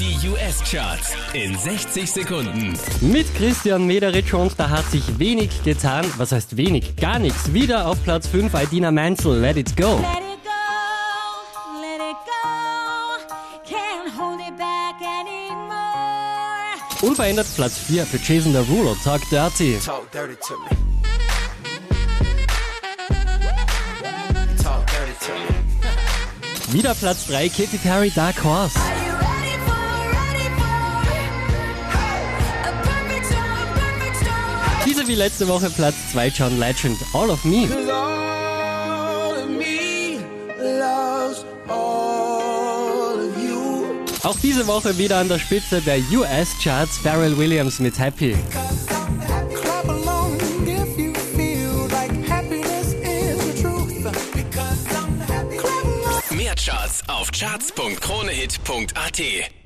Die US-Charts in 60 Sekunden. Mit Christian Mederitsch und da hat sich wenig getan. Was heißt wenig? Gar nichts. Wieder auf Platz 5 Idina Menzel, Let It Go. Let it go, let it go. Can't hold it back anymore. Unverändert Platz 4 für Jason Derulo, Talk Dirty. Talk dirty to me. Talk dirty to me. Wieder Platz 3 Katy Perry, Dark Horse. Wie letzte Woche Platz 2 John Legend, All of Me. Auch diese Woche wieder an der Spitze der US-Charts Pharrell Williams mit Happy. Mehr Charts auf charts.kronehit.at.